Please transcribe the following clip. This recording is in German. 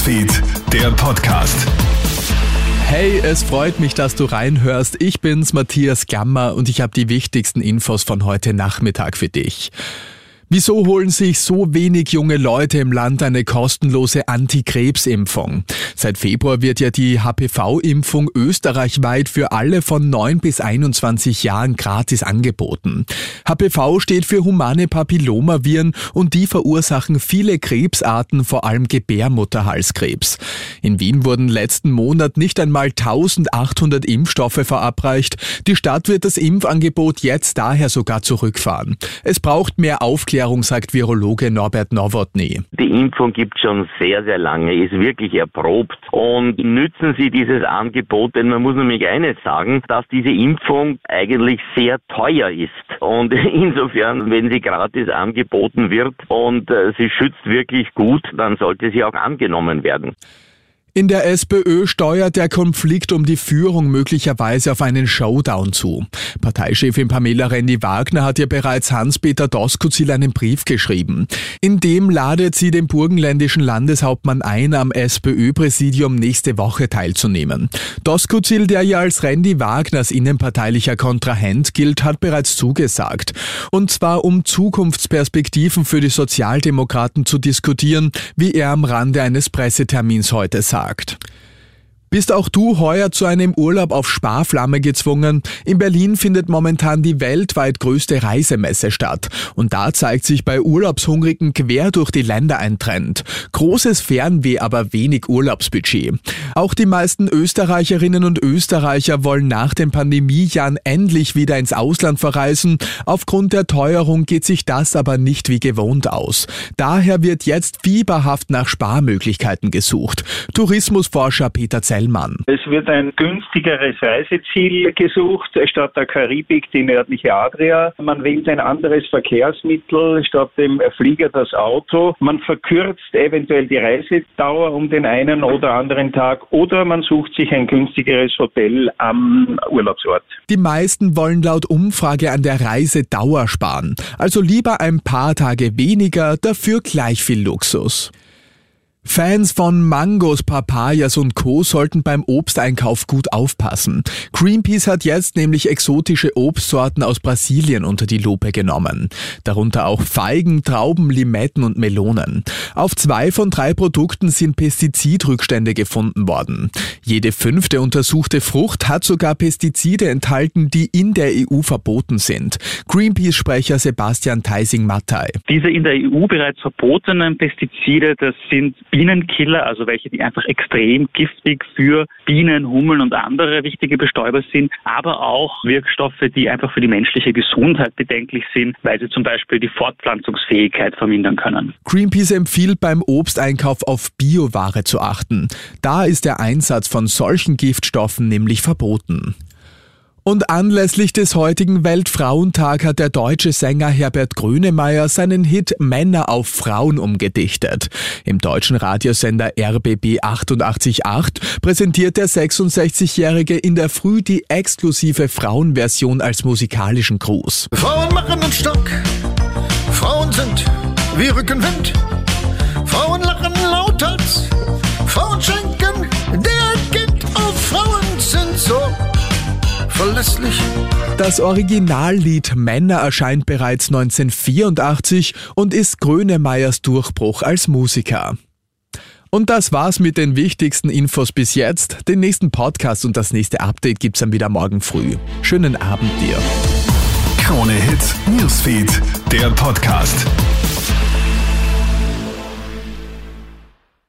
Newsfeed, der Podcast. Hey, es freut mich, dass du reinhörst. Ich bin's, Matthias Gammer, und ich habe die wichtigsten Infos von heute Nachmittag für dich. Wieso holen sich so wenig junge Leute im Land eine kostenlose Antikrebsimpfung? Seit Februar wird ja die HPV-Impfung österreichweit für alle von 9 bis 21 Jahren gratis angeboten. HPV steht für humane Papillomaviren und die verursachen viele Krebsarten, vor allem Gebärmutterhalskrebs. In Wien wurden letzten Monat nicht einmal 1800 Impfstoffe verabreicht. Die Stadt wird das Impfangebot jetzt daher sogar zurückfahren. Es braucht mehr Aufklärung sagt Virologe Norbert Nowotny. Die Impfung gibt schon sehr, sehr lange, ist wirklich erprobt und nützen Sie dieses Angebot, denn man muss nämlich eines sagen, dass diese Impfung eigentlich sehr teuer ist und insofern, wenn sie gratis angeboten wird und äh, sie schützt wirklich gut, dann sollte sie auch angenommen werden. In der SPÖ steuert der Konflikt um die Führung möglicherweise auf einen Showdown zu. Parteichefin Pamela Rendi-Wagner hat ihr bereits Hans-Peter Doskozil einen Brief geschrieben. In dem ladet sie den burgenländischen Landeshauptmann ein, am SPÖ-Präsidium nächste Woche teilzunehmen. Doskozil, der ja als Rendi-Wagners innenparteilicher Kontrahent gilt, hat bereits zugesagt. Und zwar um Zukunftsperspektiven für die Sozialdemokraten zu diskutieren, wie er am Rande eines Pressetermins heute sagt getagt. Bist auch du heuer zu einem Urlaub auf Sparflamme gezwungen? In Berlin findet momentan die weltweit größte Reisemesse statt. Und da zeigt sich bei Urlaubshungrigen quer durch die Länder ein Trend. Großes Fernweh, aber wenig Urlaubsbudget. Auch die meisten Österreicherinnen und Österreicher wollen nach den Pandemiejahren endlich wieder ins Ausland verreisen. Aufgrund der Teuerung geht sich das aber nicht wie gewohnt aus. Daher wird jetzt fieberhaft nach Sparmöglichkeiten gesucht. Tourismusforscher Peter Zell Heilmann. Es wird ein günstigeres Reiseziel gesucht, statt der Karibik die nördliche Adria. Man wählt ein anderes Verkehrsmittel, statt dem Flieger das Auto. Man verkürzt eventuell die Reisedauer um den einen oder anderen Tag oder man sucht sich ein günstigeres Hotel am Urlaubsort. Die meisten wollen laut Umfrage an der Reisedauer sparen. Also lieber ein paar Tage weniger, dafür gleich viel Luxus. Fans von Mangos, Papayas und Co. sollten beim Obsteinkauf gut aufpassen. Greenpeace hat jetzt nämlich exotische Obstsorten aus Brasilien unter die Lupe genommen. Darunter auch Feigen, Trauben, Limetten und Melonen. Auf zwei von drei Produkten sind Pestizidrückstände gefunden worden. Jede fünfte untersuchte Frucht hat sogar Pestizide enthalten, die in der EU verboten sind. Greenpeace-Sprecher Sebastian Theising-Mattei. Diese in der EU bereits verbotenen Pestizide, das sind Bienenkiller, also welche, die einfach extrem giftig für Bienen, Hummeln und andere wichtige Bestäuber sind, aber auch Wirkstoffe, die einfach für die menschliche Gesundheit bedenklich sind, weil sie zum Beispiel die Fortpflanzungsfähigkeit vermindern können. Greenpeace empfiehlt beim Obsteinkauf auf Bioware zu achten. Da ist der Einsatz von solchen Giftstoffen nämlich verboten. Und anlässlich des heutigen Weltfrauentag hat der deutsche Sänger Herbert Grönemeyer seinen Hit Männer auf Frauen umgedichtet. Im deutschen Radiosender RBB 888 präsentiert der 66-Jährige in der Früh die exklusive Frauenversion als musikalischen Gruß. Frauen machen den Stock, Frauen sind wie Rückenwind, Frauen lachen lauthals, Frauen schenken der Kind auf, Frauen sind so verlässlich. Das Originallied Männer erscheint bereits 1984 und ist Grönemeyers Durchbruch als Musiker. Und das war's mit den wichtigsten Infos bis jetzt. Den nächsten Podcast und das nächste Update gibt's dann wieder morgen früh. Schönen Abend dir. Krone Hits, Newsfeed, der Podcast.